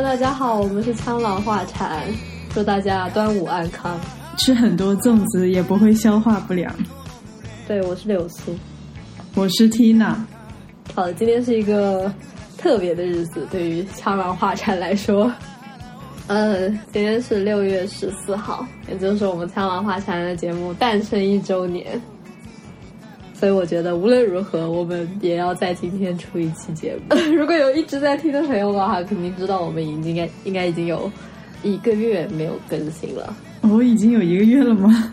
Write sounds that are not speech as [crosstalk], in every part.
大家好，我们是苍狼画禅，祝大家端午安康。吃很多粽子也不会消化不良。对，我是柳苏，我是 Tina。好的，今天是一个特别的日子，对于苍狼画禅来说，呃，今天是六月十四号，也就是我们苍狼画禅的节目诞生一周年。所以我觉得无论如何，我们也要在今天出一期节目。[laughs] 如果有一直在听的朋友的话，肯定知道我们已经应该应该已经有一个月没有更新了。我已经有一个月了吗？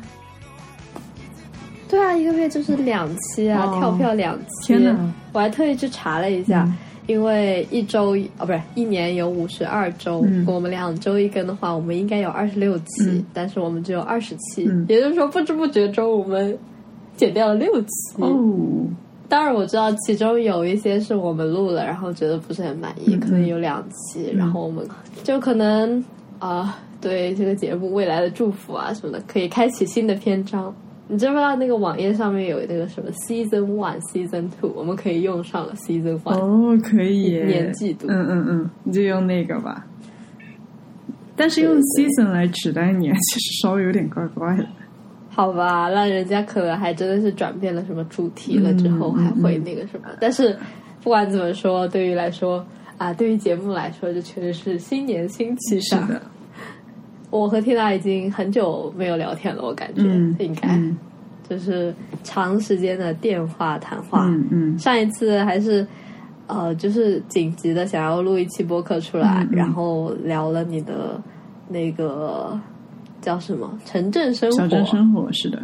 对啊，一个月就是两期啊，跳票两期。天哪！我还特意去查了一下，因为一周哦，不是一年有五十二周，我们两周一更的话，我们应该有二十六期，但是我们只有二十期，也就是说不知不觉中我们。剪掉了六期哦，当然我知道其中有一些是我们录了，然后觉得不是很满意，可能有两期，然后我们就可能啊，对这个节目未来的祝福啊什么的，可以开启新的篇章。你知不知道那个网页上面有那个什么 Season One、Season Two，我们可以用上了 Season One 哦，可以年季度，嗯嗯嗯，你就用那个吧。但是用 Season 来指代年，其实稍微有点怪怪的。好吧，那人家可能还真的是转变了什么主题了，之后还会那个什么。但是不管怎么说，对于来说啊，对于节目来说，这确实是新年新气象。我和 Tina 已经很久没有聊天了，我感觉应该就是长时间的电话谈话。嗯嗯，上一次还是呃，就是紧急的想要录一期播客出来，然后聊了你的那个。叫什么？城镇生活，小镇生活是的，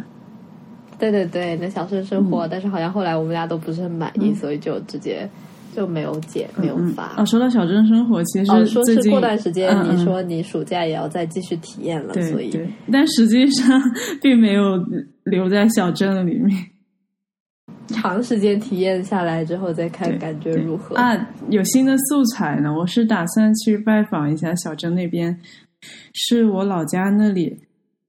对对对，那小镇生活，但是好像后来我们俩都不是很满意，所以就直接就没有剪，没有发。啊，说到小镇生活，其实说是过段时间，你说你暑假也要再继续体验了，所以，但实际上 [laughs] 并没有留在小镇里面，长时间体验下来之后再看感觉如何？啊？有新的素材呢，我是打算去拜访一下小镇那边。是我老家那里，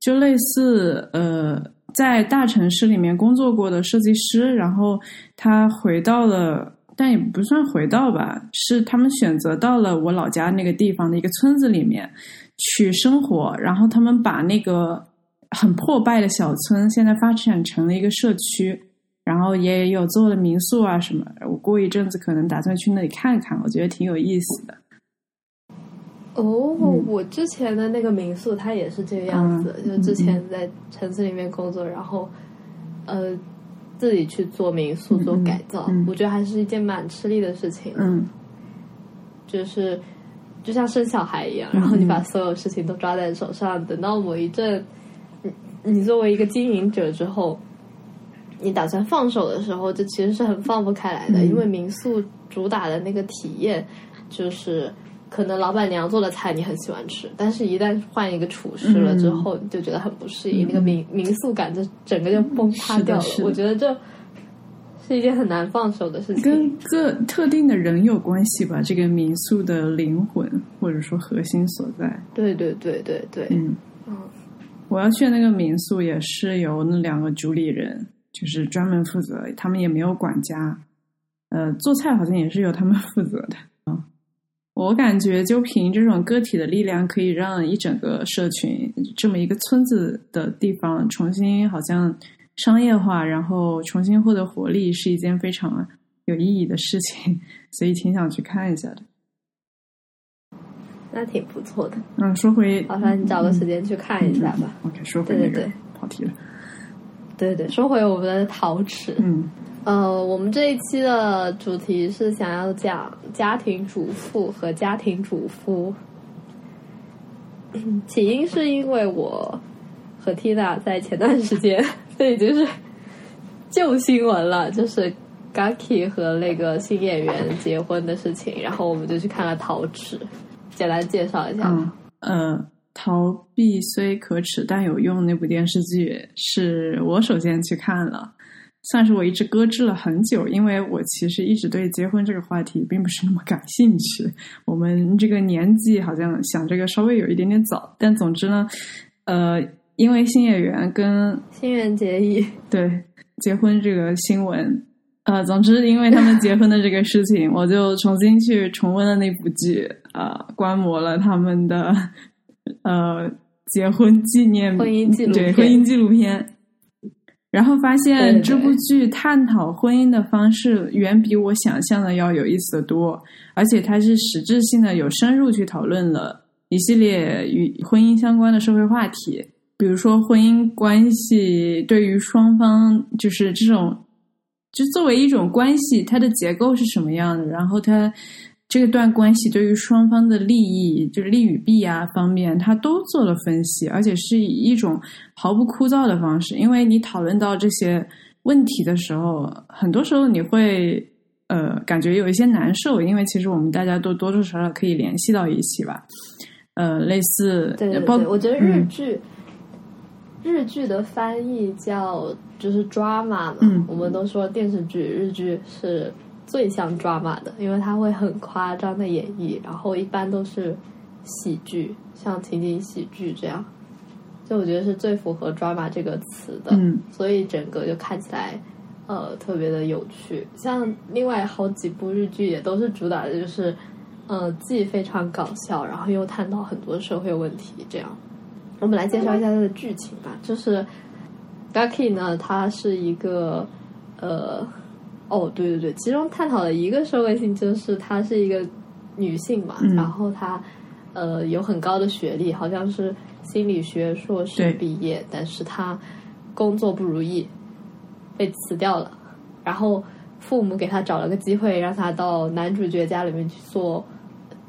就类似呃，在大城市里面工作过的设计师，然后他回到了，但也不算回到吧，是他们选择到了我老家那个地方的一个村子里面去生活，然后他们把那个很破败的小村现在发展成了一个社区，然后也有做了民宿啊什么，我过一阵子可能打算去那里看看，我觉得挺有意思的。哦，我之前的那个民宿，它也是这个样子。就之前在城市里面工作，然后呃自己去做民宿做改造，我觉得还是一件蛮吃力的事情。嗯，就是就像生小孩一样，然后你把所有事情都抓在手上，等到某一阵，你你作为一个经营者之后，你打算放手的时候，这其实是很放不开来的，因为民宿主打的那个体验就是。可能老板娘做的菜你很喜欢吃，但是一旦换一个厨师了之后，你就觉得很不适应，那个民民宿感就整个就崩塌掉了。我觉得这是一件很难放手的事情。跟个特定的人有关系吧，这个民宿的灵魂或者说核心所在。对对对对对，嗯嗯，我要去那个民宿也是由那两个主理人，就是专门负责，他们也没有管家，呃，做菜好像也是由他们负责的。我感觉，就凭这种个体的力量，可以让一整个社群这么一个村子的地方重新好像商业化，然后重新获得活力，是一件非常有意义的事情，所以挺想去看一下的。那挺不错的。嗯，说回，麻烦你找个时间去看一下吧。OK，说回那个跑题了。对对，说回我们的陶瓷。嗯。呃，我们这一期的主题是想要讲家庭主妇和家庭主妇。[clears throat] 起因是因为我和 Tina 在前段时间，[laughs] 这已经是旧新闻了，就是 Gaki 和那个新演员结婚的事情，然后我们就去看了《陶瓷》，简单介绍一下。嗯，呃，逃避虽可耻但有用那部电视剧是我首先去看了。算是我一直搁置了很久，因为我其实一直对结婚这个话题并不是那么感兴趣。我们这个年纪好像想这个稍微有一点点早，但总之呢，呃，因为新演员跟新垣结衣对结婚这个新闻，呃，总之，因为他们结婚的这个事情，我就重新去重温了那部剧，呃，观摩了他们的呃结婚纪念婚姻纪录对婚姻纪录片，然后发现这部剧探讨婚姻的方式远比我想象的要有意思的多，而且它是实质性的有深入去讨论了一系列与婚姻相关的社会话题，比如说婚姻关系对于双方就是这种。就作为一种关系，它的结构是什么样的？然后它这段关系对于双方的利益，就是利与弊啊方面，他都做了分析，而且是以一种毫不枯燥的方式。因为你讨论到这些问题的时候，很多时候你会呃感觉有一些难受，因为其实我们大家都多多少少可以联系到一起吧。呃，类似包对对对，我觉得日嗯剧、日剧的翻译叫就是 drama 嘛，嗯我们都说电视剧日剧是最像 drama 的，因为它会很夸张的演绎，然后一般都是喜剧，像情景喜剧这样，就我觉得是最符合 drama 这个词的，嗯所以整个就看起来。呃，特别的有趣，像另外好几部日剧也都是主打的就是，呃，既非常搞笑，然后又探讨很多社会问题。这样，我们来介绍一下它的剧情吧。就是 Gaki 呢，他是一个呃，哦，对对对，其中探讨的一个社会性就是她是一个女性嘛，嗯。然后她呃有很高的学历，好像是心理学硕士毕业，但是她工作不如意，被辞掉了，然后父母给她找了个机会，让她到男主角家里面去做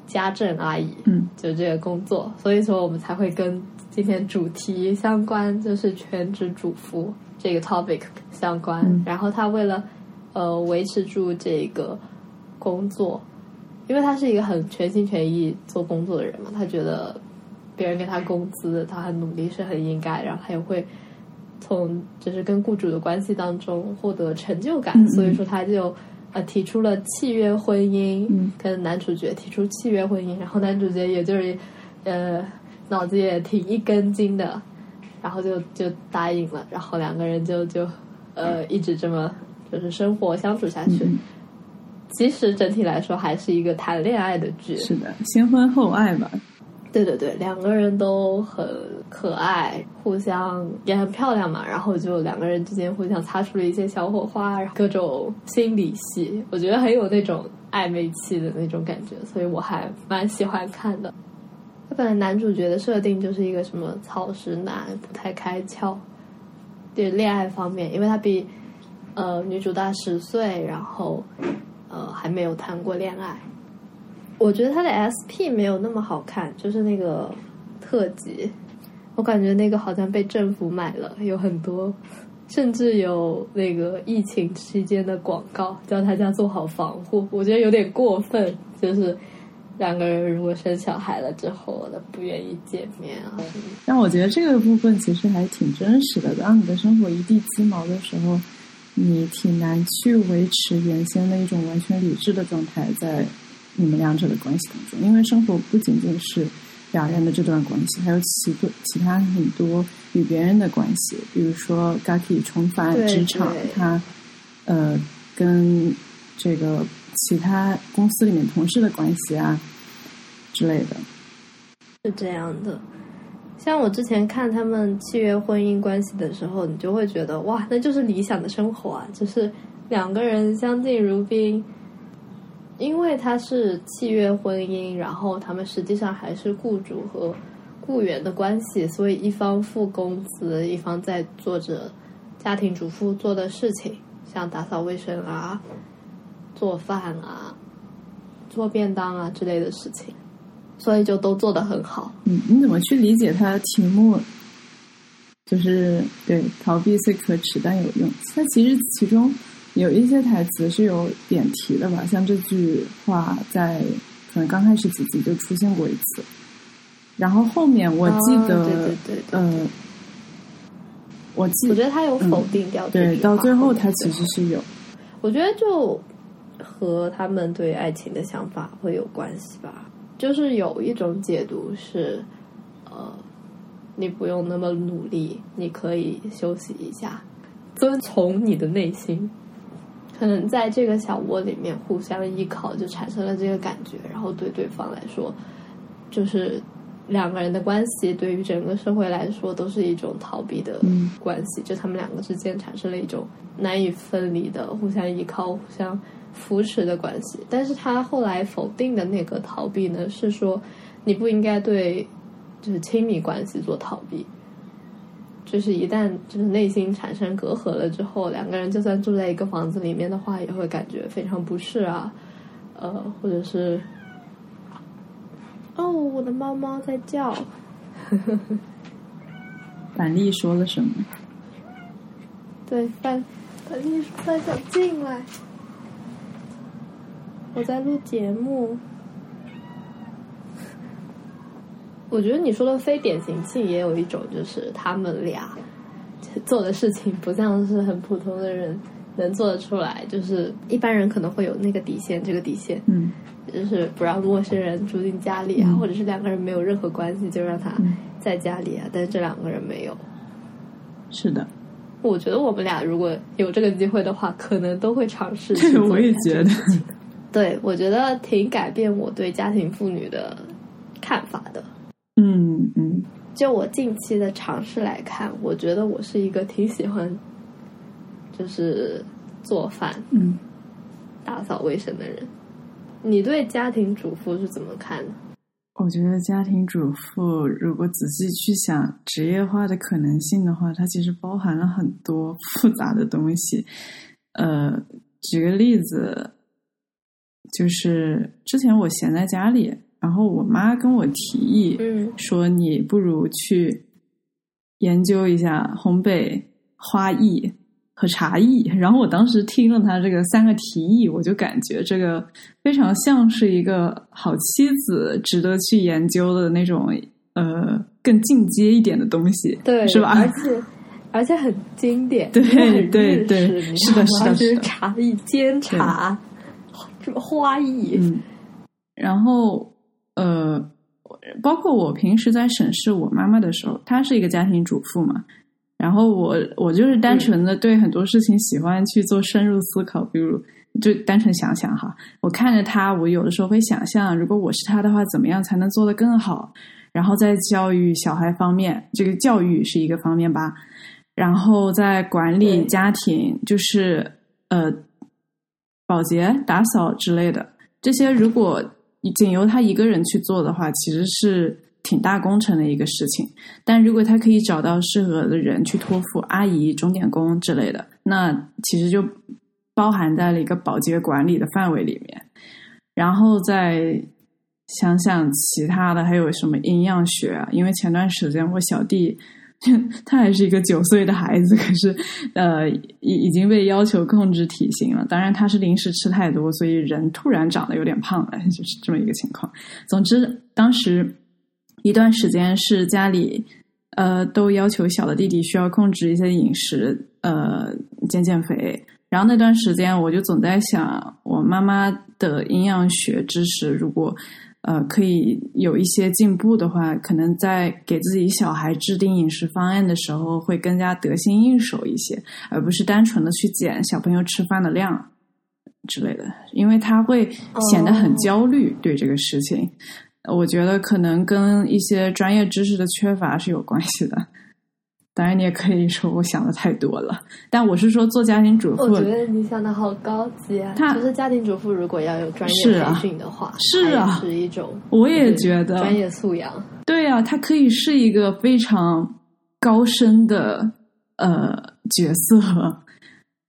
家政阿姨，嗯。就这个工作，所以说我们才会跟今天主题相关，就是全职主妇这个 topic 相关。嗯。然后她为了呃维持住这个工作，因为他是一个很全心全意做工作的人嘛，他觉得别人给他工资，他很努力是很应该，然后他也会从就是跟雇主的关系当中获得成就感，所以说他就。呃，提出了契约婚姻，嗯跟男主角提出契约婚姻，然后男主角也就是，呃，脑子也挺一根筋的，然后就就答应了，然后两个人就就呃一直这么就是生活相处下去。嗯，其实整体来说还是一个谈恋爱的剧，是的，先婚后爱吧。对对对，两个人都很可爱，互相也很漂亮嘛，然后就两个人之间互相擦出了一些小火花，然后各种心理戏，我觉得很有那种暧昧期的那种感觉，所以我还蛮喜欢看的。他本来男主角的设定就是一个什么草食男，不太开窍，对恋爱方面，因为他比呃女主大十岁，然后呃还没有谈过恋爱。我觉得他的 SP 没有那么好看，就是那个特辑，我感觉那个好像被政府买了，有很多，甚至有那个疫情期间的广告，叫大家做好防护，我觉得有点过分，就是两个人如果生小孩了之后，都不愿意见面啊。但我觉得这个部分其实还挺真实的。当你的生活一地鸡毛的时候，你挺难去维持原先的一种完全理智的状态在你们两者的关系当中，因为生活不仅仅是两人的这段关系，还有其多其他很多与别人的关系，比如说 Gaki 重返职场对，他呃跟这个其他公司里面同事的关系啊之类的。是这样的。像我之前看他们契约婚姻关系的时候，你就会觉得哇，那就是理想的生活啊，就是两个人相敬如宾。因为他是契约婚姻，然后他们实际上还是雇主和雇员的关系，所以一方付工资，一方在做着家庭主妇做的事情，像打扫卫生啊、做饭啊、做便当啊之类的事情。所以就都做得很好。嗯，你怎么去理解它的题目？就是对逃避虽可耻但有用。它其实其中有一些台词是有点题的吧，像这句话在可能刚开始几集就出现过一次，然后后面我记得，哦、对对对对呃，我记我觉得他有否定掉对，到最后他其实是有，我觉得就和他们对爱情的想法会有关系吧。就是有一种解读是，呃，你不用那么努力，你可以休息一下，遵从你的内心。可能在这个小窝里面互相依靠，就产生了这个感觉，然后对对方来说，就是两个人的关系对于整个社会来说都是一种逃避的关系，就他们两个之间产生了一种难以分离的互相依靠、互相扶持的关系。但是他后来否定的那个逃避呢，是说你不应该对就是亲密关系做逃避。就是一旦就是内心产生隔阂了之后，两个人就算住在一个房子里面的话，也会感觉非常不适啊，呃，或者是，哦，我的猫猫在叫，[laughs] 板栗说了什么？对，板板栗说他想进来，我在录节目。[laughs] 我觉得你说的非典型性也有一种，就是他们俩做的事情不像是很普通的人能做得出来。就是一般人可能会有那个底线，这个底线，嗯，就是不让陌生人住进家里啊，或者是两个人没有任何关系就让他在家里啊。但是这两个人没有。是的，我觉得我们俩如果有这个机会的话，可能都会尝试。这个我也觉得，对我觉得挺改变我对家庭妇女的看法的。嗯嗯，就我近期的尝试来看，我觉得我是一个挺喜欢，就是做饭、嗯，打扫卫生的人。你对家庭主妇是怎么看的？我觉得家庭主妇如果仔细去想职业化的可能性的话，它其实包含了很多复杂的东西。呃，举个例子，就是之前我闲在家里。然后我妈跟我提议，嗯，说你不如去研究一下烘焙、花艺和茶艺。然后我当时听了她这个三个提议，我就感觉这个非常像是一个好妻子值得去研究的那种，呃，更进阶一点的东西，对，是吧？而且而且很经典，对对对，是的，是的，是茶艺、煎茶、什么花艺，嗯，然后。呃，包括我平时在审视我妈妈的时候，她是一个家庭主妇嘛，然后我我就是单纯的对很多事情喜欢去做深入思考，比如就单纯想想哈，我看着她，我有的时候会想象，如果我是她的话，怎么样才能做得更好？然后在教育小孩方面，这个教育是一个方面吧，然后在管理家庭，就是呃，保洁、打扫之类的这些，如果。仅由他一个人去做的话，其实是挺大工程的一个事情。但如果他可以找到适合的人去托付，阿姨、钟点工之类的，那其实就包含在了一个保洁管理的范围里面。然后再想想其他的，还有什么营养学啊？因为前段时间我小弟。[laughs] 他还是一个九岁的孩子，可是，呃，已已经被要求控制体型了。当然，他是零食吃太多，所以人突然长得有点胖了，[laughs] 就是这么一个情况。总之，当时一段时间是家里，呃，都要求小的弟弟需要控制一些饮食，呃，减减肥。然后那段时间，我就总在想，我妈妈的营养学知识，如果。呃，可以有一些进步的话，可能在给自己小孩制定饮食方案的时候，会更加得心应手一些，而不是单纯的去减小朋友吃饭的量之类的，因为他会显得很焦虑对这个事情。我觉得可能跟一些专业知识的缺乏是有关系的。当然，你也可以说我想的太多了，但我是说做家庭主妇。我觉得你想的好高级啊！就是家庭主妇如果要有专业培训的话，是啊，是一种。我也觉得专业素养。对啊，他可以是一个非常高深的呃角色。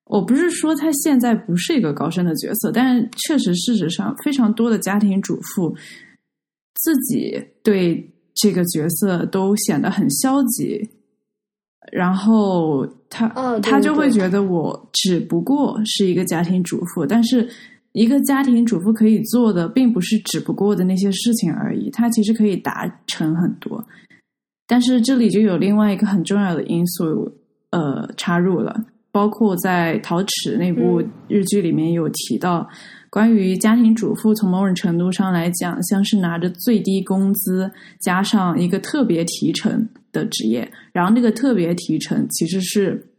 我不是说他现在不是一个高深的角色，但是确实事实上，非常多的家庭主妇自己对这个角色都显得很消极。然后他他就会觉得我只不过是一个家庭主妇，但是一个家庭主妇可以做的并不是只不过的那些事情而已，他其实可以达成很多。但是这里就有另外一个很重要的因素，呃，插入了，包括在《陶瓷》那部日剧里面有提到，关于家庭主妇从某种程度上来讲，像是拿着最低工资加上一个特别提成。的职业，然后那个特别提成其实是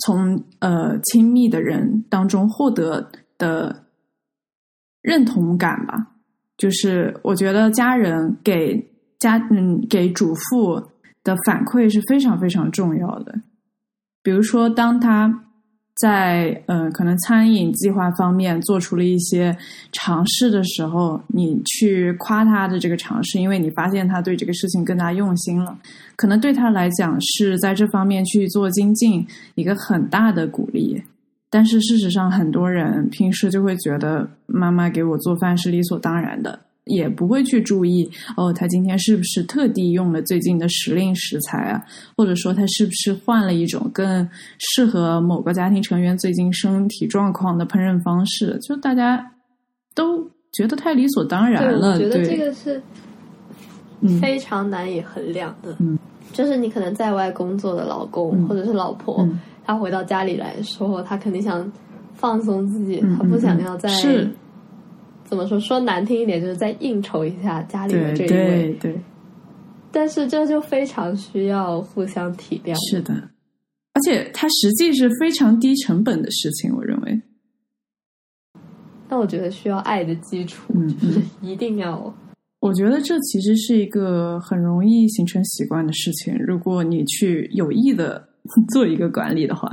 从呃亲密的人当中获得的认同感吧。就是我觉得家人给家嗯给主妇的反馈是非常非常重要的。比如说，当他在呃可能餐饮计划方面做出了一些尝试的时候，你去夸他的这个尝试，因为你发现他对这个事情更加用心了，可能对他来讲是在这方面去做精进一个很大的鼓励。但是事实上，很多人平时就会觉得妈妈给我做饭是理所当然的。也不会去注意哦，他今天是不是特地用了最近的时令食材啊？或者说他是不是换了一种更适合某个家庭成员最近身体状况的烹饪方式？就大家都觉得太理所当然了。我觉得这个是非常难以衡量的。嗯，就是你可能在外工作的老公或者是老婆，他回到家里来说，他肯定想放松自己，他不想要在。怎么说？说难听一点，就是在应酬一下家里的这一位。对，但是这就非常需要互相体谅。是的，而且它实际是非常低成本的事情，我认为。但我觉得需要爱的基础，就是一定要。我觉得这其实是一个很容易形成习惯的事情。如果你去有意的。[laughs] 做一个管理的话，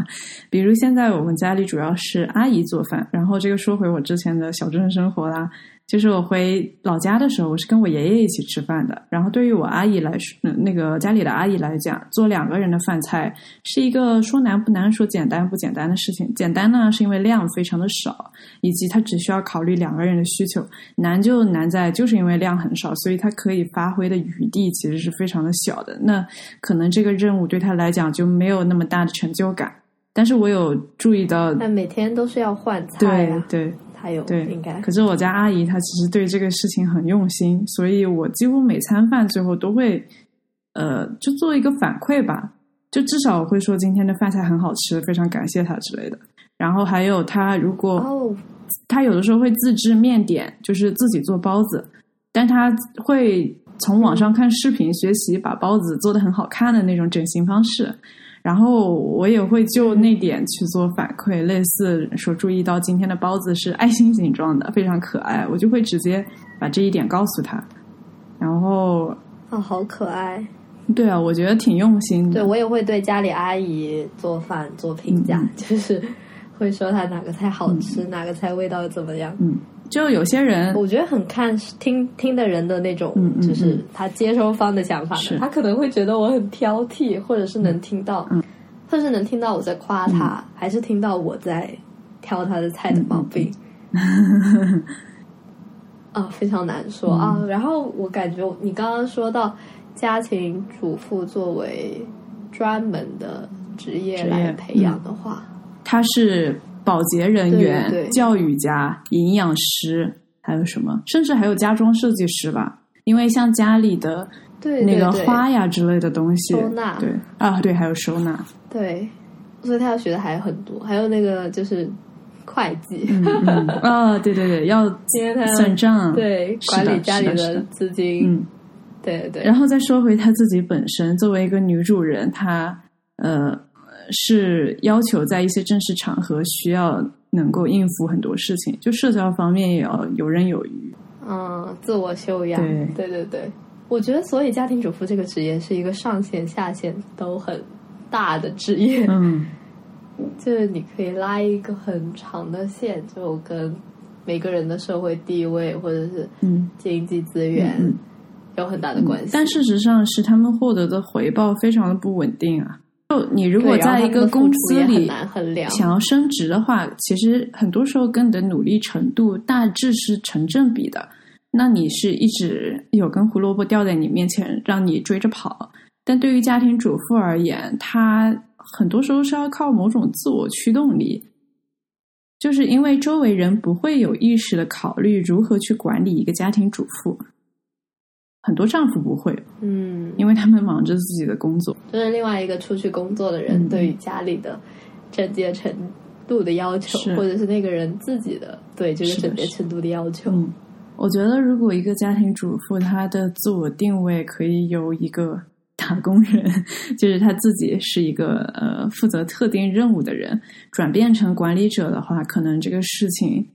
比如现在我们家里主要是阿姨做饭，然后这个说回我之前的小镇生活啦。就是我回老家的时候，我是跟我爷爷一起吃饭的。然后对于我阿姨来说，那个家里的阿姨来讲，做两个人的饭菜是一个说难不难、说简单不简单的事情。简单呢，是因为量非常的少，以及他只需要考虑两个人的需求；难就难在就是因为量很少，所以他可以发挥的余地其实是非常的小的。那可能这个任务对他来讲就没有那么大的成就感。但是我有注意到，那每天都是要换菜，对对。还有对，应该。可是我家阿姨她其实对这个事情很用心，所以我几乎每餐饭最后都会，呃，就做一个反馈吧，就至少我会说今天的饭菜很好吃，非常感谢她之类的。然后还有她如果，哦，她有的时候会自制面点，就是自己做包子，但她会从网上看视频学习，把包子做的很好看的那种整形方式。然后我也会就那点去做反馈，类似说注意到今天的包子是爱心形状的，非常可爱，我就会直接把这一点告诉他。然后啊，好可爱！对啊，我觉得挺用心的。对我也会对家里阿姨做饭做评价，就是会说她哪个菜好吃，哪个菜味道怎么样。嗯。就有些人，我觉得很看听听的人的那种，就是他接收方的想法。他可能会觉得我很挑剔，或者是能听到，或者是能听到我在夸他，还是听到我在挑他的菜的毛病。[laughs] 啊，非常难说啊。然后我感觉你刚刚说到家庭主妇作为专门的职业来培养的话，他是。保洁人员、教育家、营养师，还有什么？甚至还有家装设计师吧？因为像家里的那个花呀之类的东西，收纳。对。啊，对，还有收纳。对，所以他要学的还有很多，还有那个就是会计。[laughs] 啊，对对对，要算账，对，管理家里的。资金，嗯，对对。然后再说回他自己本身，作为一个女主人，她呃。是要求在一些正式场合需要能够应付很多事情，就社交方面也要游刃有余。嗯，自我修养。对对对对，我觉得所以家庭主妇这个职业是一个上限下限都很大的职业。嗯，[laughs] 就是你可以拉一个很长的线，就跟每个人的社会地位或者是嗯经济资源有很大的关系。但事实上是他们获得的回报非常的不稳定啊。就你如果在一个公司里想要升职的话，其实很多时候跟你的努力程度大致是成正比的。那你是一直有根胡萝卜掉在你面前，让你追着跑。但对于家庭主妇而言，她很多时候是要靠某种自我驱动力，就是因为周围人不会有意识的考虑如何去管理一个家庭主妇。很多丈夫不会，嗯，因为他们忙着自己的工作。就是另外一个出去工作的人对于家里的整洁程度的要求，或者是那个人自己的对这个整洁程度的要求。嗯，我觉得如果一个家庭主妇她的自我定位可以由一个打工人，[laughs] 就是他自己是一个呃负责特定任务的人，转变成管理者的话，可能这个事情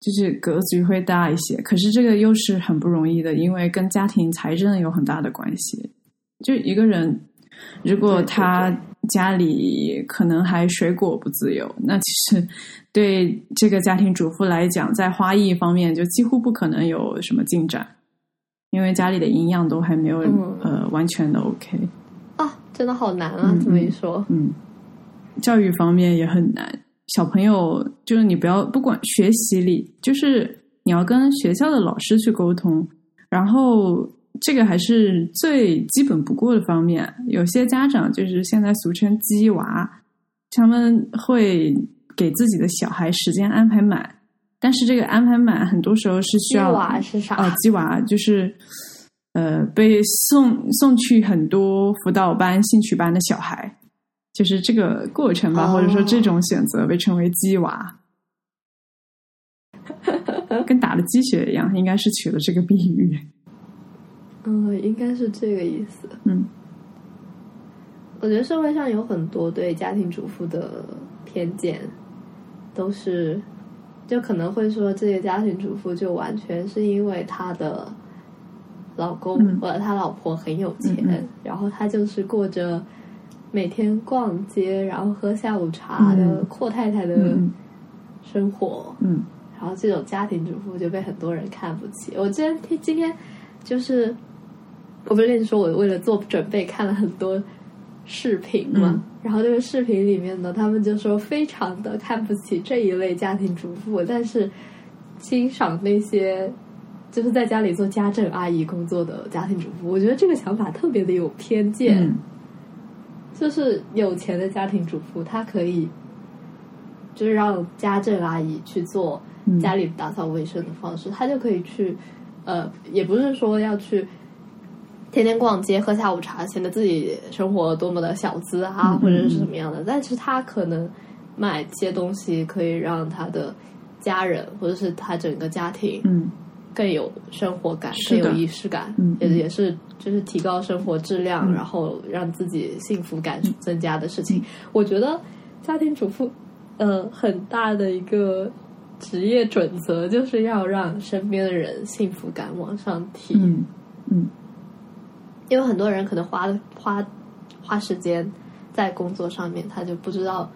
就是格局会大一些。可是这个又是很不容易的，因为跟家庭财政有很大的关系。就一个人，如果他家里可能还水果不自由，那其实对这个家庭主妇来讲，在花艺方面就几乎不可能有什么进展。因为家里的营养都还没有呃完全的 OK 啊，真的好难啊！这么一说，嗯，教育方面也很难。小朋友就是你不要不管学习里，就是你要跟学校的老师去沟通，然后这个还是最基本不过的方面。有些家长就是现在俗称“鸡娃”，他们会给自己的小孩时间安排满。但是这个安排满，很多时候是需要。鸡娃是啥？哦，鸡娃就是，呃，被送送去很多辅导班、兴趣班的小孩，就是这个过程吧，或者说这种选择被称为鸡娃，跟打了鸡血一样，应该是取了这个比喻。[laughs] 嗯，应该是这个意思。嗯，我觉得社会上有很多对家庭主妇的偏见，都是。就可能会说，这些家庭主妇就完全是因为她的老公或者她老婆很有钱，然后她就是过着每天逛街，然后喝下午茶的阔太太的生活。嗯，然后这种家庭主妇就被很多人看不起。我今天今天就是我不是跟你说，我为了做准备看了很多。视频嘛，然后这个视频里面呢，他们就说非常的看不起这一类家庭主妇，但是欣赏那些就是在家里做家政阿姨工作的家庭主妇。我觉得这个想法特别的有偏见，就是有钱的家庭主妇，她可以就是让家政阿姨去做家里打扫卫生的方式，她就可以去呃，也不是说要去。天天逛街喝下午茶，显得自己生活多么的小资啊，或者是什么样的？但是她可能买些东西，可以让她的家人或者是她整个家庭，嗯，更有生活感，更有仪式感，嗯，也也是就是提高生活质量，然后让自己幸福感增加的事情。我觉得家庭主妇，呃，很大的一个职业准则就是要让身边的人幸福感往上提，嗯嗯。因为很多人可能花花花时间在工作上面，他就不知道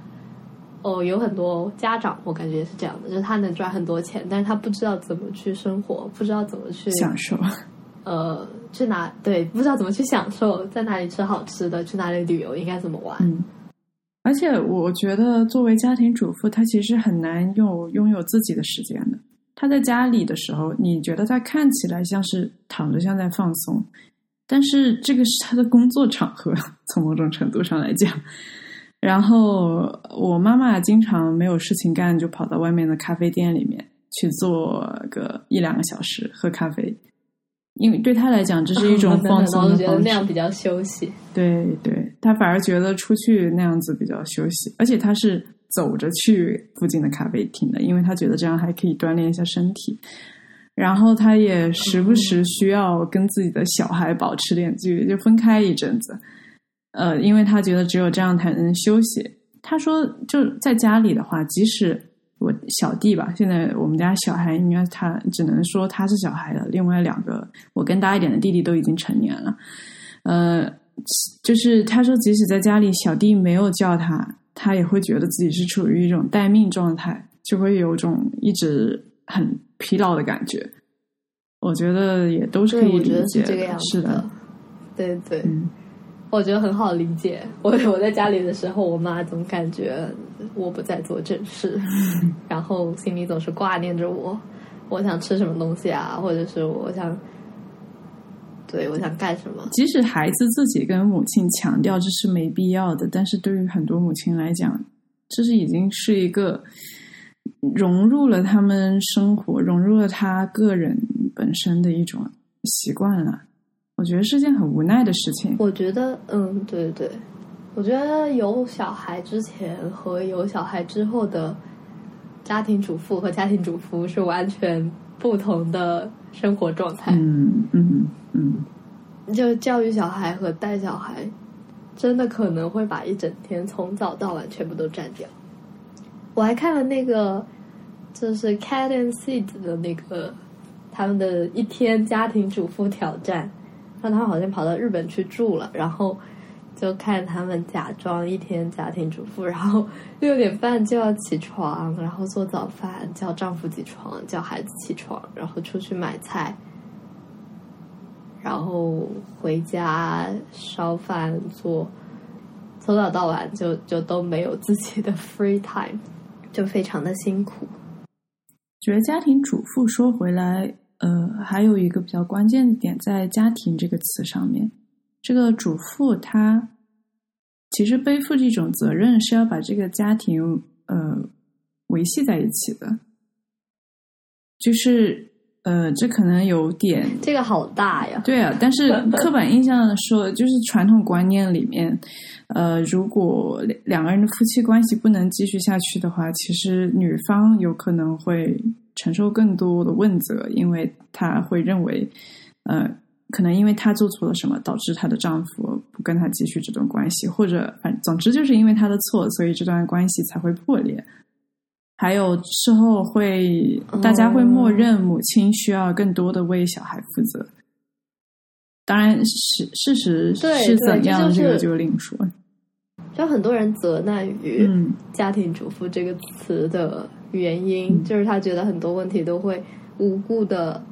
哦，有很多家长我感觉是这样的，就是他能赚很多钱，但是他不知道怎么去生活，不知道怎么去享受，[laughs] 呃，去哪对，不知道怎么去享受，在哪里吃好吃的，去哪里旅游，应该怎么玩。嗯，而且我觉得作为家庭主妇，她其实很难有拥有自己的时间的。她在家里的时候，你觉得她看起来像是躺着，像在放松。但是这个是她的工作场合，[laughs] 从某种程度上来讲。然后我妈妈经常没有事情干，就跑到外面的咖啡店里面去坐个一两个小时喝咖啡，因为对她来讲这是一种 [laughs] 放松的方式。那样比较休息。对对，她反而觉得出去那样子比较休息，而且她是走着去附近的咖啡厅的，因为她觉得这样还可以锻炼一下身体。然后她也时不时需要跟自己的小孩保持点距离，就分开一阵子。呃，因为他觉得只有这样才能休息。他说，就在家里的话，即使我小弟吧，现在我们家小孩应该他只能说他是小孩了。另外两个我更大一点的弟弟都已经成年了。呃，就是他说，即使在家里，小弟没有叫他，他也会觉得自己是处于一种待命状态，就会有种一直。很疲劳的感觉，我觉得也都是可以理解的。是的，对对，我觉得很好理解。我我在家里的时候，我妈总感觉我不在做正事，[laughs] 然后心里总是挂念着我。我想吃什么东西啊，或者是我想，对我想干什么。即使孩子自己跟母亲强调这是没必要的，但是对于很多母亲来讲，这是已经是一个。融入了他们生活，融入了他个人本身的一种习惯了。我觉得是件很无奈的事情。我觉得，嗯，对对，我觉得有小孩之前和有小孩之后的家庭主妇和家庭主妇是完全不同的生活状态。嗯嗯嗯，就教育小孩和带小孩，真的可能会把一整天从早到晚全部都占掉。我还看了那个，就是 Cat and Seed 的那个他们的一天家庭主妇挑战，让他好像跑到日本去住了，然后就看他们假装一天家庭主妇，然后六点半就要起床，然后做早饭，叫丈夫起床，叫孩子起床，然后出去买菜。然后回家烧饭做，从早到晚就就都没有自己的 free time，就非常的辛苦。觉得家庭主妇说回来，呃，还有一个比较关键的点在“家庭”这个词上面。这个主妇她其实背负着一种责任，是要把这个家庭呃维系在一起的，就是。呃，这可能有点，这个好大呀。对啊，但是 [laughs] 刻板印象说，就是传统观念里面，呃，如果两个人的夫妻关系不能继续下去的话，其实女方有可能会承受更多的问责，因为她会认为，呃，可能因为她做错了什么，导致她的丈夫不跟她继续这段关系，或者反总之就是因为她的错，所以这段关系才会破裂。还有事后会，大家会默认母亲需要更多的为小孩负责。当然，事事实是怎样，这个就另说。就很多人责难于“家庭主妇”这个词的原因，就是他觉得很多问题都会无故的，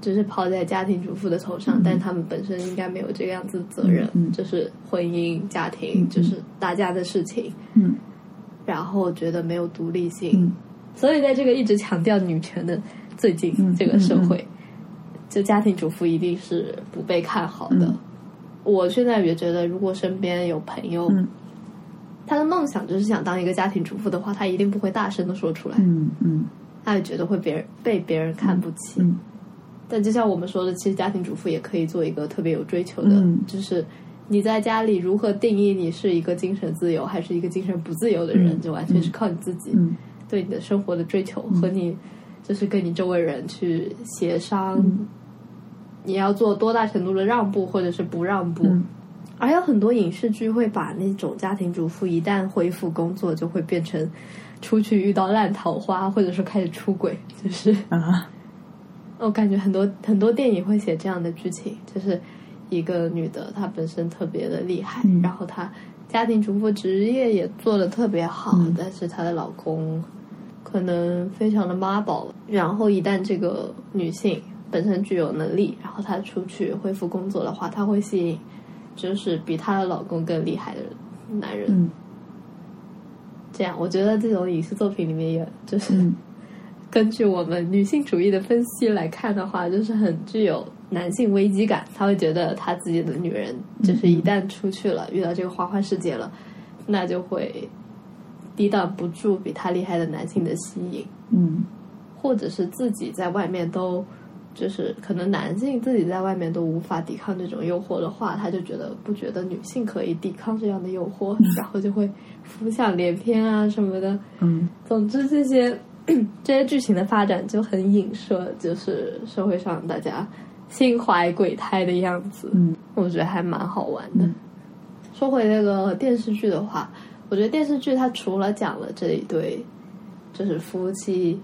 就是抛在家庭主妇的头上，但他们本身应该没有这个样子的责任，就是婚姻家庭就是大家的事情。嗯。然后觉得没有独立性，所以在这个一直强调女权的最近这个社会，就家庭主妇一定是不被看好的。我现在也觉得，如果身边有朋友，他的梦想就是想当一个家庭主妇的话，他一定不会大声的说出来。嗯嗯，他也觉得会别人被别人看不起。但就像我们说的，其实家庭主妇也可以做一个特别有追求的，嗯就是。你在家里如何定义你是一个精神自由还是一个精神不自由的人，就完全是靠你自己对你的生活的追求和你就是跟你周围人去协商，你要做多大程度的让步或者是不让步。而有很多影视剧会把那种家庭主妇一旦恢复工作，就会变成出去遇到烂桃花，或者说开始出轨，就是啊，我感觉很多很多电影会写这样的剧情，就是。一个女的，她本身特别的厉害，然后她家庭主妇职业也做的特别好，但是她的老公可能非常的妈宝。然后一旦这个女性本身具有能力，然后她出去恢复工作的话，她会吸引就是比她的老公更厉害的男人。这样，我觉得这种影视作品里面，也就是 [laughs] 根据我们女性主义的分析来看的话，就是很具有。男性危机感，他会觉得他自己的女人就是一旦出去了，遇到这个花花世界了，那就会抵挡不住比他厉害的男性的吸引。嗯，或者是自己在外面都，就是可能男性自己在外面都无法抵抗这种诱惑的话，他就觉得不觉得女性可以抵抗这样的诱惑，[laughs] 然后就会浮想联翩啊什么的。嗯，总之这些 [clears throat] 这些剧情的发展就很影射，就是社会上大家。心怀鬼胎的样子，嗯，我觉得还蛮好玩的。说回那个电视剧的话，我觉得电视剧它除了讲了这一对就是夫妻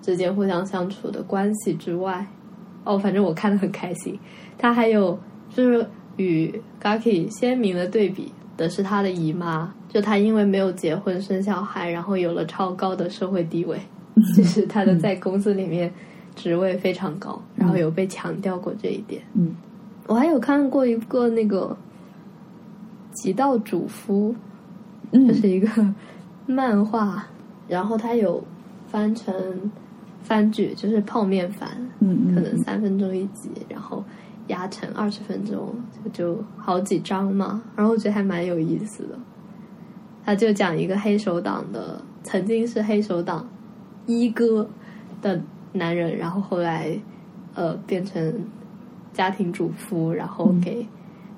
之间互相相处的关系之外，哦，反正我看的很开心。他还有就是与 Gaki 鲜明的对比的是他的姨妈，就他因为没有结婚生小孩，然后有了超高的社会地位，[laughs] 就是他的在公司里面。职位非常高，然后有被强调过这一点。嗯，我还有看过一个那个《极道主夫》，这是一个漫画，然后他有翻成番剧，就是泡面番，嗯，可能三分钟一集，然后压成二十分钟，就就好几章嘛。然后我觉得还蛮有意思的。他就讲一个黑手党的，曾经是黑手党一哥的。男人，然后后来，呃，变成家庭主妇，然后给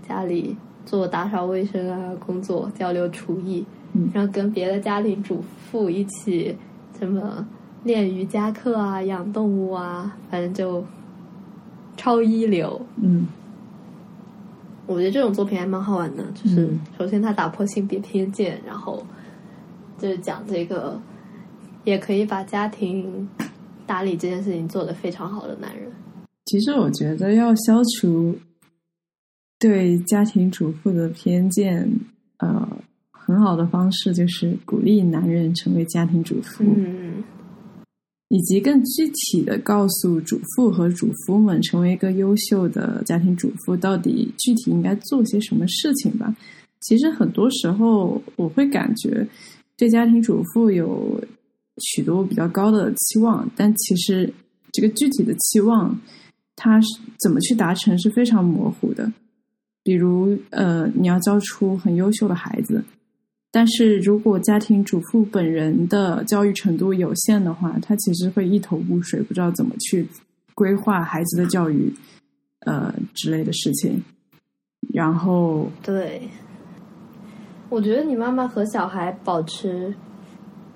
家里做打扫卫生啊，工作交流厨艺，然后跟别的家庭主妇一起什么练瑜伽课啊，养动物啊，反正就超一流。嗯，我觉得这种作品还蛮好玩的，就是嗯首先它打破性别偏见，然后就是讲这个也可以把家庭打理这件事情做得非常好的男人。其实我觉得要消除对家庭主妇的偏见，呃，很好的方式就是鼓励男人成为家庭主妇，嗯以及更具体的告诉主妇和主夫们，成为一个优秀的家庭主妇到底具体应该做些什么事情吧。其实很多时候我会感觉对家庭主妇有许多比较高的期望，但其实这个具体的期望，它是怎么去达成是非常模糊的。比如，呃，你要教出很优秀的孩子，但是如果家庭主妇本人的教育程度有限的话，她其实会一头雾水，不知道怎么去规划孩子的教育，呃之类的事情。然后，对，我觉得你妈妈和小孩保持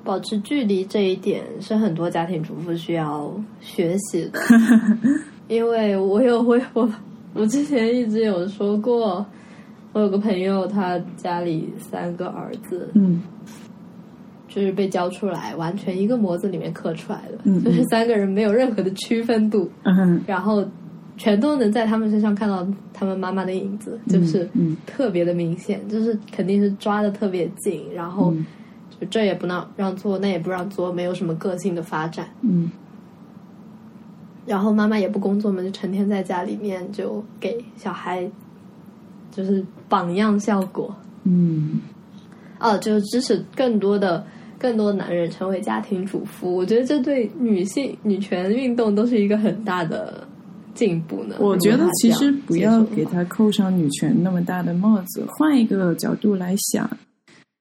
保持距离这一点是很多家庭主妇需要学习的，[laughs] 因为我有我我我之前一直有说过，我有个朋友，他家里三个儿子，嗯。就是被教出来，完全一个模子里面刻出来的，嗯就是三个人没有任何的区分度，嗯然后全都能在他们身上看到他们妈妈的影子，就是嗯。特别的明显，就是肯定是抓的特别紧，然后嗯就这也不让让做，那也不让做，没有什么个性的发展。嗯。然后妈妈也不工作嘛，就成天在家里面就给小孩就是榜样效果。嗯哦，就是支持更多的更多男人成为家庭主妇，我觉得这对女性女权运动都是一个很大的进步呢。我觉得其实不要给他扣上女权那么大的帽子，换一个角度来想，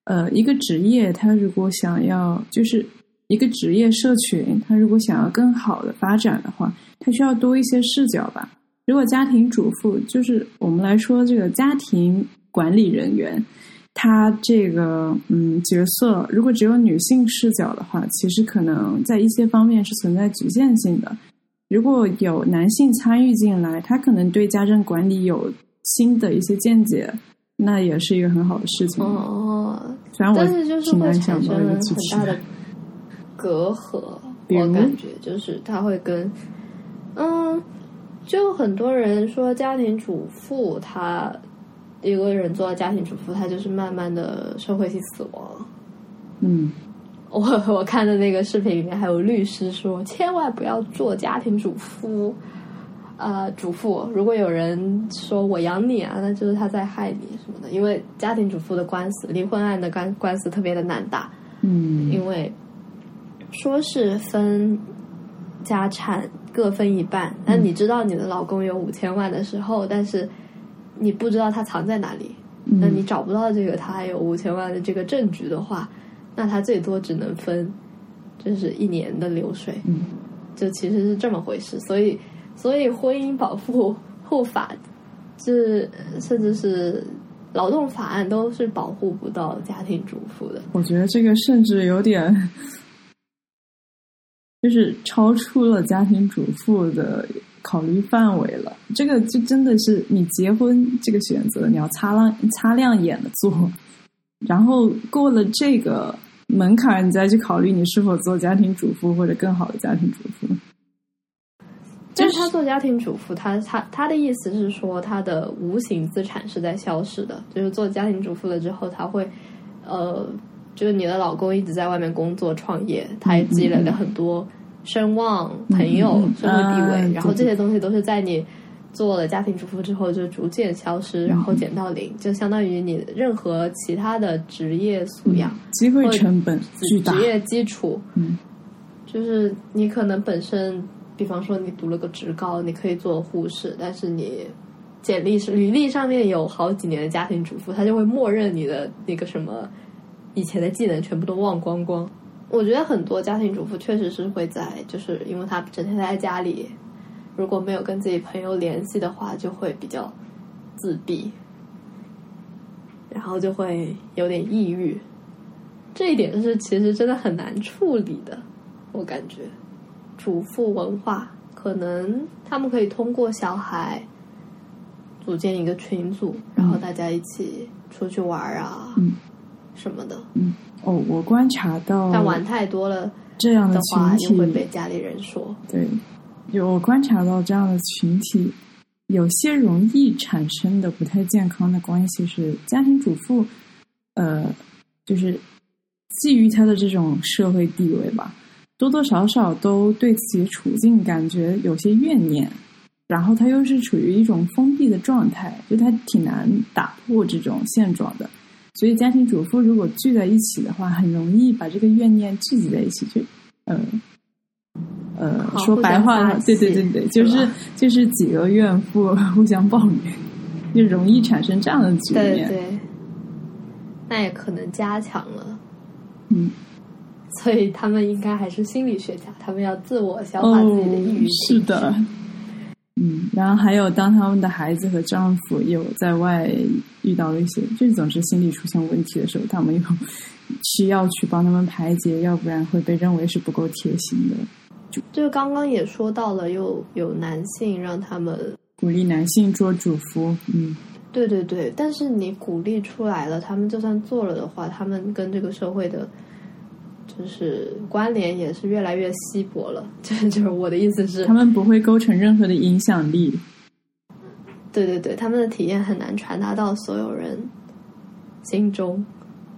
呃，一个职业他如果想要就是一个职业社群，他如果想要更好的发展的话，他需要多一些视角吧。如果家庭主妇就是我们来说这个家庭管理人员，他这个嗯角色，如果只有女性视角的话，其实可能在一些方面是存在局限性的。如果有男性参与进来，他可能对家政管理有新的一些见解，那也是一个很好的事情。哦，虽然我挺难想到一个很具体大的隔阂，我感觉就是他会跟，嗯，就很多人说家庭主妇，她一个人做家庭主妇，她就是慢慢的社会性死亡。嗯我我看的那个视频里面还有律师说，千万不要做家庭主妇，呃，主妇。如果有人说我养你啊，那就是他在害你什么的。因为家庭主妇的官司，离婚案的官官司特别的难打，嗯因为说是分家产各分一半，那你知道你的老公有五千万的时候，但是你不知道他藏在哪里，那你嗯找不到这个他还有五千万的这个证据的话，那他最多只能分就是一年的流水，嗯。就其实是这么回事。所以，所以婚姻保护护法，这甚至是劳动法案都是保护不到家庭主妇的。我觉得这个甚至有点，就是超出了家庭主妇的考虑范围了。这个就真的是你结婚这个选择，你要擦亮擦亮眼的做，然后过了这个门槛，你再去考虑你是否做家庭主妇或者更好的家庭主妇。就是他做家庭主妇，他他他的意思是说，他的无形资产是在消失的。就是做家庭主妇了之后，他会，呃，就是你的老公一直在外面工作创业，他也积累了很多声望、朋友、社会地位，啊然后这些东西都是在你做了家庭主妇之后就逐渐消失，然后减到零，就相当于你任何其他的职业素养、机会成本职。业基础，嗯就是你可能本身，比方说你读了个职高，你可以做护士，但是你简历是履历上面有好几年的家庭主妇，他就会默认你的那个什么以前的技能全部都忘光光。我觉得很多家庭主妇确实是会在，就是因为他整天待在家里，如果没有跟自己朋友联系的话，就会比较自闭，然后就会有点抑郁。这一点是其实真的很难处理的，我感觉。主妇文化可能他们可以通过小孩组建一个群组，然后大家一起出去玩啊，嗯什么的。嗯，哦，我观察到，但玩太多了这样的话，群又会被家里人说。对，有我观察到这样的群体，有些容易产生的不太健康的关系是家庭主妇，呃，就是基于他的这种社会地位吧，多多少少都对自己处境感觉有些怨念，然后他又是处于一种封闭的状态，就他挺难打破这种现状的。所以，家庭主妇如果聚在一起的话，很容易把这个怨念聚集在一起，就呃呃，说白话，对对对对，就是就是几个怨妇 [laughs] 互相抱怨，就容易产生这样的局面。对对，那也可能加强了。嗯，所以他们应该还是心理学家，他们要自我消化自己的抑郁。是的。嗯，然后还有，当他们的孩子和丈夫有在外遇到了一些，就总是心理出现问题的时候，他们又 [laughs] 需要去帮他们排解，要不然会被认为是不够贴心的。就就刚刚也说到了，又有男性让他们鼓励男性做主夫，嗯，对对对，但是你鼓励出来了，他们就算做了的话，他们跟这个社会的。就是关联也是越来越稀薄了，[laughs] 就就是我的意思是，他们不会构成任何的影响力。对对对，他们的体验很难传达到所有人心中。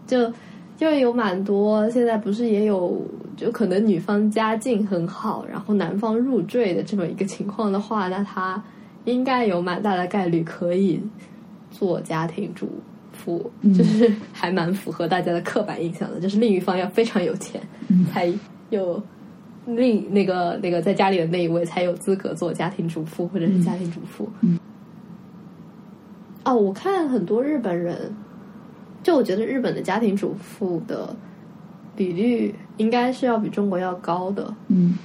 就就有蛮多，现在不是也有，就可能女方家境很好，然后男方入赘的这么一个情况的话，那他应该有蛮大的概率可以做家庭主。夫就是还蛮符合大家的刻板印象的，就是另一方要非常有钱，才有另那个那个在家里的那一位才有资格做家庭主妇或者是家庭主妇。哦，我看很多日本人，就我觉得日本的家庭主妇的比率应该是要比中国要高的。嗯，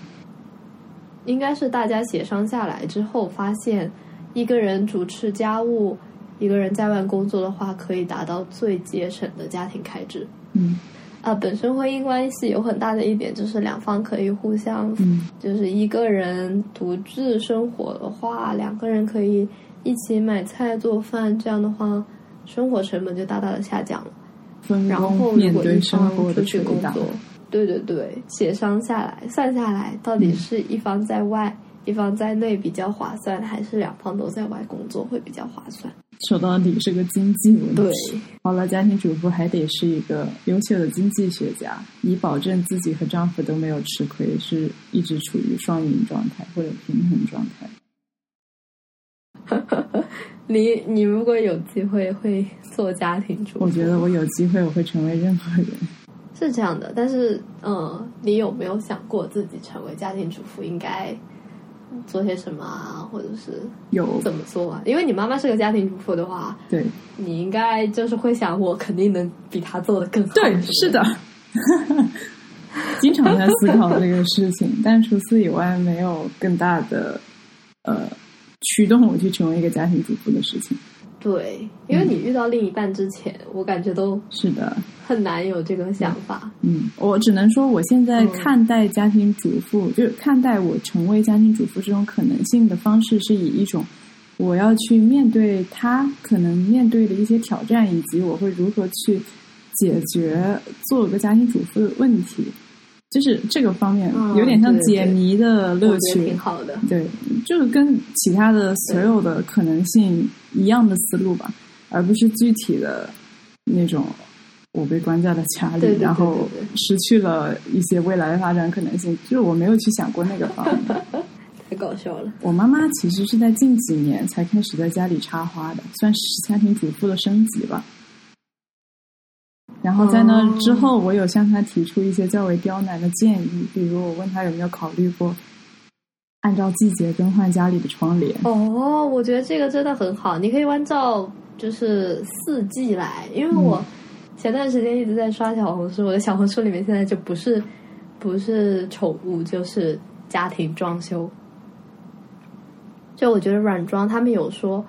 应该是大家协商下来之后，发现一个人主持家务。一个人在外工作的话，可以达到最节省的家庭开支。嗯，啊，本身婚姻关系有很大的一点就是两方可以互相，嗯，就是一个人独自生活的话，两个人可以一起买菜做饭，这样的话，生活成本就大大的下降了。然后如果一方出去工作，对对对，协商下来算下来，到底是一方在外，一方在内比较划算，还是两方都在外工作会比较划算？说到底是个经济问题。对，好了，家庭主妇还得是一个优秀的经济学家，以保证自己和丈夫都没有吃亏，是一直处于双赢状态或者平衡状态。[laughs] 你你如果有机会会做家庭主妇？我觉得我有机会我会成为任何人。是这样的，但是嗯，你有没有想过自己成为家庭主妇应该？做些什么啊，或者是有怎么做啊？因为你妈妈是个家庭主妇的话，对，你应该就是会想，我肯定能比她做的更好。对，是的，[laughs] 经常在思考这个事情，但除此以外，没有更大的呃驱动我去成为一个家庭主妇的事情。对，因为你遇到另一半之前，我感觉都是的，很难有这个想法。嗯，我只能说，我现在看待家庭主妇，就看待我成为家庭主妇这种可能性的方式，是以一种我要去面对他可能面对的一些挑战，以及我会如何去解决做个家庭主妇的问题。就是这个方面有点像解谜的乐趣，挺好的。对，就是跟其他的所有的可能性一样的思路吧，而不是具体的那种我被关在了家里，然后失去了一些未来的发展可能性。就是我没有去想过那个方面，[laughs] 太搞笑了。我妈妈其实是在近几年才开始在家里插花的，算是家庭主妇的升级吧。然后在那之后，我有向他提出一些较为刁难的建议，比如我问他有没有考虑过按照季节更换家里的窗帘。哦，我觉得这个真的很好，你可以按照就是四季来，因为我前段时间一直在刷小红书，我的小红书里面现在就不是不是宠物，就是家庭装修。就我觉得软装他们有说。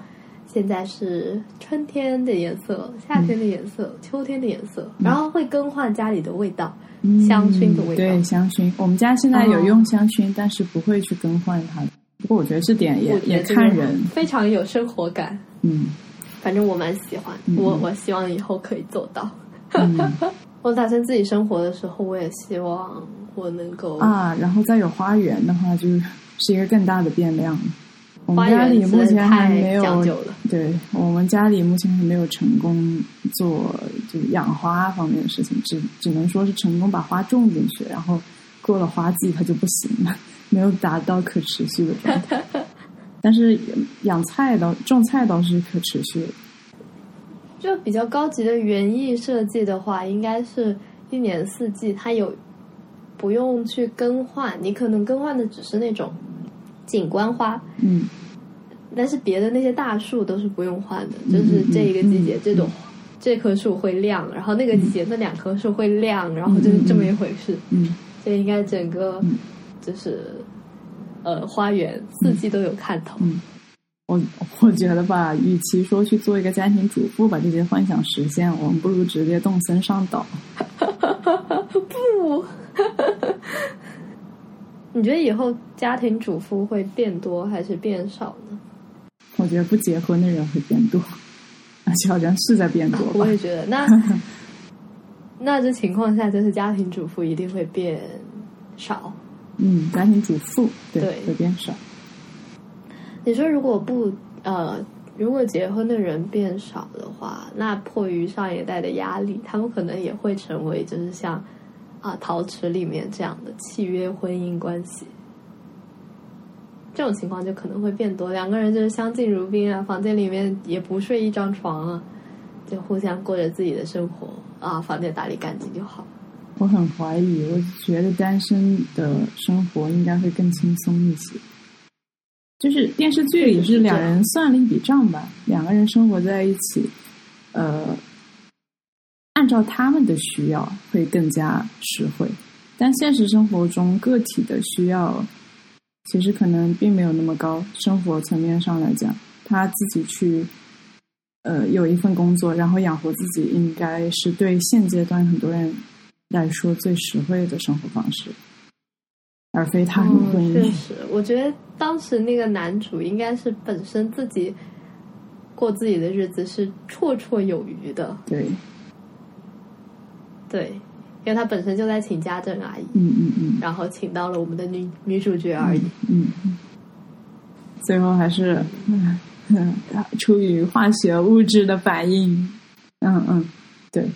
现在是春天的颜色，夏天的颜色，秋天的颜色，然后会更换家里的味道，香薰的味道。对，香薰。我们家现在有用香薰，但是不会去更换它。不过我觉得这点也也看人，非常有生活感。嗯反正我蛮喜欢，嗯我我希望以后可以做到。嗯 [laughs] 我打算自己生活的时候，我也希望我能够啊，然后再有花园的话，就是是一个更大的变量。我们家里目前还没有。对我们家里目前还没有成功做就是养花方面的事情，只只能说是成功把花种进去，然后过了花季它就不行了，没有达到可持续的状态。但是养菜倒种菜倒是可持续的，就比较高级的园艺设计的话，应该是一年四季它有不用去更换，你可能更换的只是那种景观花，嗯但是别的那些大树都是不用换的，嗯就是这一个季节嗯这种这棵树会亮，然后那个季节那两棵树会亮，然后就是这么一回事。嗯这应该整个嗯就是呃花园四季都有看头。嗯。我 [laughs] 我觉得吧，与其说去做一个家庭主妇把这些幻想实现，我们不如直接动身上岛。[laughs] 不，你觉得以后家庭主妇会变多还是变少呢？我觉得不结婚的人会变多，而且好像是在变多吧我。也觉得，那 [laughs] 那这情况下，就是家庭主妇一定会变少。嗯，家庭主妇对对会变少。你说如果不呃，如果结婚的人变少的话，那迫于上一代的压力，他们可能也会成为就是像啊、陶瓷里面这样的契约婚姻关系。这种情况就可能会变多，两个人就是相敬如宾啊，房间里面也不睡一张床啊，就互相过着自己的生活啊，房间打理干净就好。我很怀疑，我觉得单身的生活应该会更轻松一些。就是电视剧里是两人算了一笔账吧，两个人生活在一起，呃，按照他们的需要会更加实惠，但现实生活中个体的需要其实可能并没有那么高。生活层面上来讲，他自己去呃有一份工作，然后养活自己，应该是对现阶段很多人来说最实惠的生活方式，而非踏入婚嗯，确。实，我觉得当时那个男主应该是本身自己过自己的日子是绰绰有余的，对，对，因为他本身就在请家政阿姨，嗯嗯嗯然后请到了我们的女女主角而已。嗯，嗯最后还是嗯嗯出于化学物质的反应。嗯嗯，对，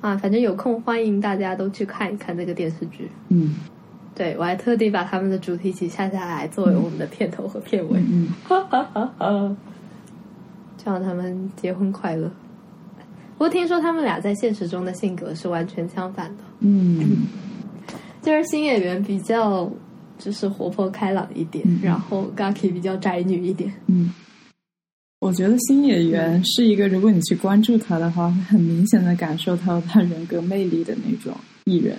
啊，反正有空欢迎大家都去看一看这个电视剧。嗯对我还特地把他们的主题曲下下来作为我们的片头和片尾，嗯哈哈哈哈希望他们结婚快乐。不过听说他们俩在现实中的性格是完全相反的。嗯就是新演员比较就是活泼开朗一点，嗯然后 Gaki 比较宅女一点。嗯。我觉得新演员是一个，如果你去关注他的话，会很明显的感受到他人格魅力的那种艺人。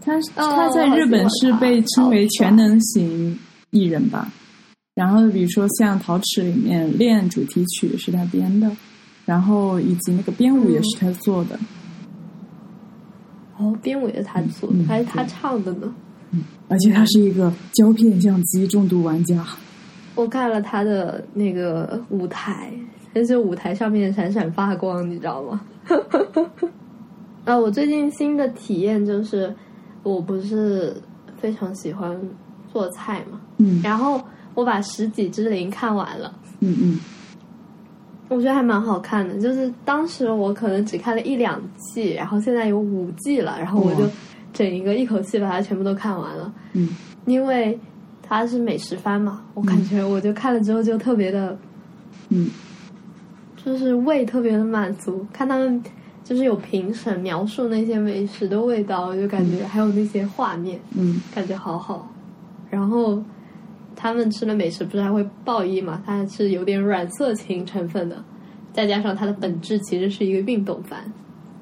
他他在日本是被称为全能型艺人吧。然后比如说像《陶瓷》里面《恋》主题曲是他编的，然后以及那个编舞也是他做的。哦，编舞也是他做的，嗯还是他唱的呢？而且他是一个胶片相机重度玩家。我看了他的那个舞台，但是舞台上面闪闪发光，你知道吗？[laughs] 啊，我最近新的体验就是，我不是非常喜欢做菜嘛，嗯然后我把《十几之灵》看完了。嗯嗯我觉得还蛮好看的，就是当时我可能只看了一两季，然后现在有五季了，然后我就整一个一口气把它全部都看完了。嗯因为它是美食番嘛，我感觉我就看了之后就特别的，嗯就是胃特别的满足。看他们就是有评审描述那些美食的味道，我就感觉还有那些画面，嗯感觉好好。然后他们吃的美食不是还会爆衣嘛？它是有点软色情成分的，再加上它的本质其实是一个运动番，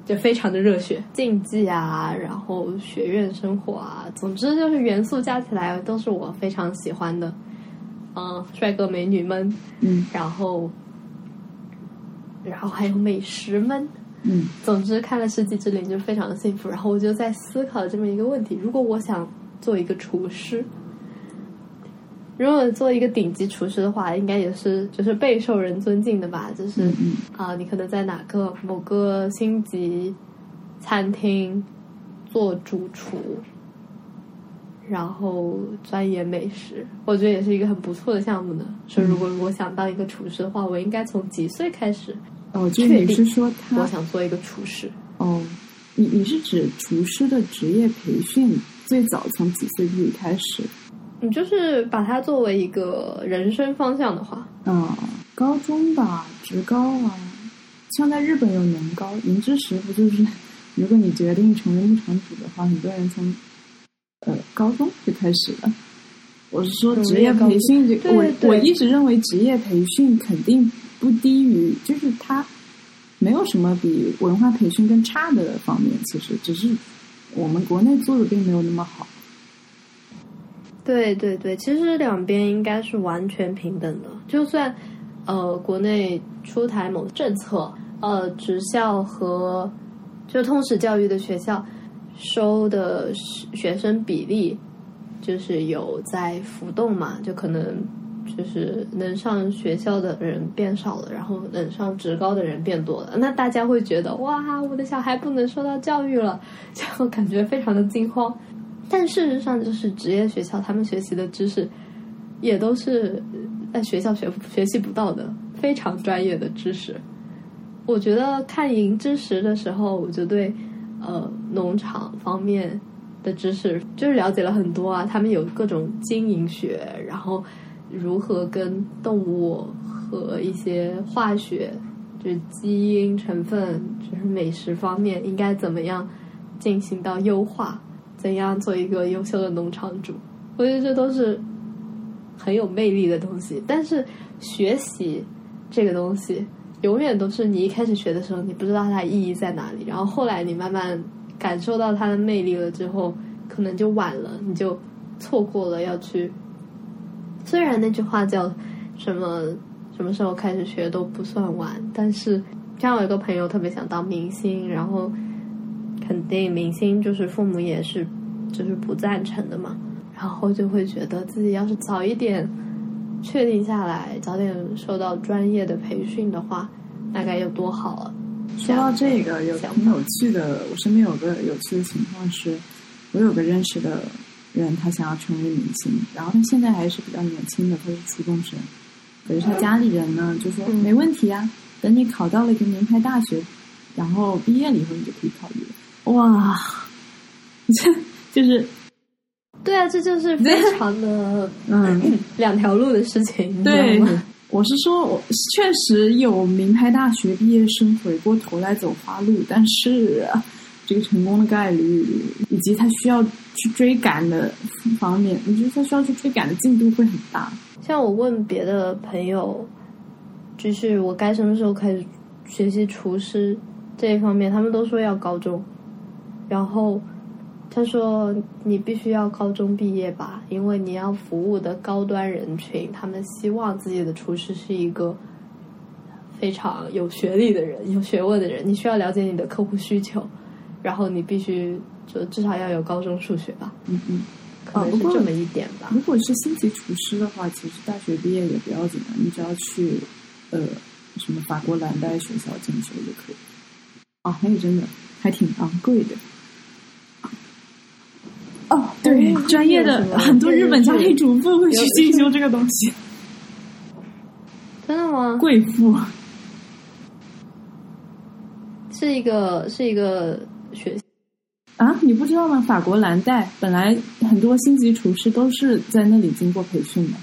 就非常的热血，竞技啊，然后学院生活啊，总之就是元素加起来都是我非常喜欢的。嗯，帅哥美女们，嗯然后，然后还有美食们，嗯总之看了《世纪之灵》就非常的幸福。然后我就在思考这么一个问题：如果我想做一个厨师，如果做一个顶级厨师的话，应该也是就是备受人尊敬的吧？就是啊，你可能在哪个某个星级餐厅做主厨，然后钻研美食，我觉得也是一个很不错的项目呢。说如果我想当一个厨师的话，我应该从几岁开始？哦，就你是说他我想做一个厨师？哦，你你是指厨师的职业培训最早从几岁开始？你就是把它作为一个人生方向的话，嗯，高中吧，职高啊，像在日本有年高，银之石不就是？如果你决定成为牧场主的话，很多人从呃高中就开始了。我是说职业培训，我我一直认为职业培训肯定不低于，就是它没有什么比文化培训更差的方面，其实只是我们国内做的并没有那么好。对对对，其实两边应该是完全平等的。就算呃，国内出台某政策，呃，职校和就通识教育的学校收的学生比例就是有在浮动嘛，就可能就是能上学校的人变少了，然后能上职高的人变多了。那大家会觉得哇，我的小孩不能受到教育了，[laughs] 就感觉非常的惊慌。但事实上，就是职业学校，他们学习的知识也都是在学校学学习不到的非常专业的知识。我觉得看银知识的时候，我就对呃农场方面的知识就是了解了很多啊。他们有各种经营学，然后如何跟动物和一些化学，就是基因成分，就是美食方面应该怎么样进行到优化。怎样做一个优秀的农场主？我觉得这都是很有魅力的东西。但是学习这个东西，永远都是你一开始学的时候，你不知道它意义在哪里。然后后来你慢慢感受到它的魅力了之后，可能就晚了，你就错过了要去。虽然那句话叫什么什么时候开始学都不算晚，但是像我有个朋友特别想当明星，然后。肯定明星就是父母也是，就是不赞成的嘛。然后就会觉得自己要是早一点确定下来，早点受到专业的培训的话，那该有多好啊！说到这个，有挺有趣的。我身边有个有趣的情况是，我有个认识的人，他想要成为明星，然后他现在还是比较年轻的，他是初中生。可是他家里人呢，就说没问题啊，等你考到了一个名牌大学，然后毕业了以后，你就可以考虑了。哇，这 [laughs] 就是，对啊，这就是 [laughs] 非常的嗯 [laughs] 两条路的事情。对，我是说，我确实有名牌大学毕业生回过头来走花路，但是这个成功的概率以及他需要去追赶的方面，我觉得他需要去追赶的进度会很大。像我问别的朋友，就是我该什么时候开始学习厨师这一方面，他们都说要高中。然后他说：“你必须要高中毕业吧，因为你要服务的高端人群，他们希望自己的厨师是一个非常有学历的人、有学问的人。你需要了解你的客户需求，然后你必须就至少要有高中数学吧。嗯嗯，可能是这么一点吧。如果是星级厨师的话，其实大学毕业也不要紧的，你只要去呃什么法国蓝带学校进修就可以。啊，还有真的还挺昂贵的。”哦，对，专业的很多日本家庭主妇会去进修这个东西。真的吗？贵妇是一个是一个学啊？你不知道吗？法国蓝带本来很多星级厨师都是在那里经过培训的。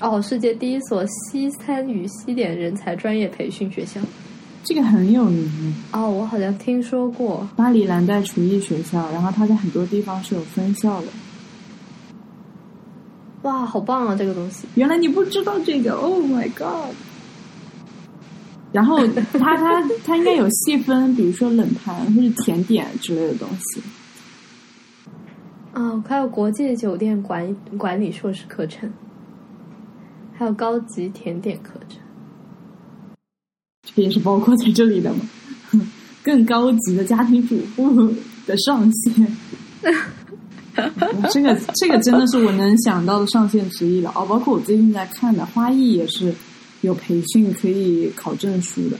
哦，世界第一所西餐与西点人才专业培训学校。这个很有名哦，我好像听说过巴黎蓝带厨艺学校，然后它在很多地方是有分校的。哇，好棒啊！这个东西，原来你不知道这个？Oh my god！然后它它它应该有细分，比如说冷盘或者甜点之类的东西。哦，还有国际酒店管管理硕士课程，还有高级甜点课程。也是包括在这里的吗？更高级的家庭主妇的上限。这个这个真的是我能想到的上限之一了哦。包括我最近在看的花艺也是有培训可以考证书的，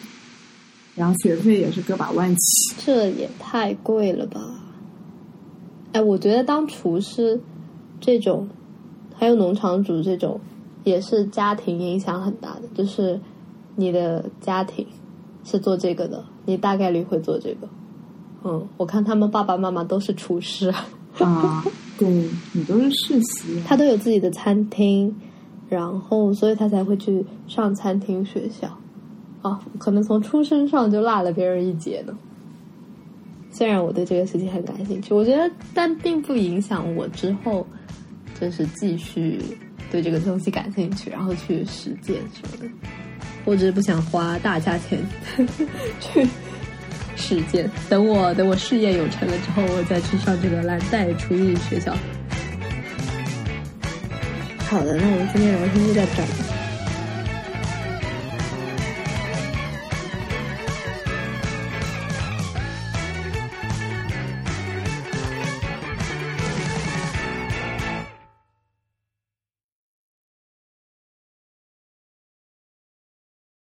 然后学费也是个把万起。这也太贵了吧！哎，我觉得当厨师这种，还有农场主这种，也是家庭影响很大的。就是你的家庭是做这个的，你大概率会做这个。嗯，我看他们爸爸妈妈都是厨师啊，对你都是世袭，[laughs] 他都有自己的餐厅，然后所以他才会去上餐厅学校啊，可能从出生上就落了别人一截呢。虽然我对这个事情很感兴趣，我觉得但并不影响我之后就是继续对这个东西感兴趣，然后去实践什么的。我只是不想花大价钱 [laughs] 去。实践，等我等我事业有成了之后，我再去上这个蓝带厨艺学校。好的，那我们今天聊天就到这儿。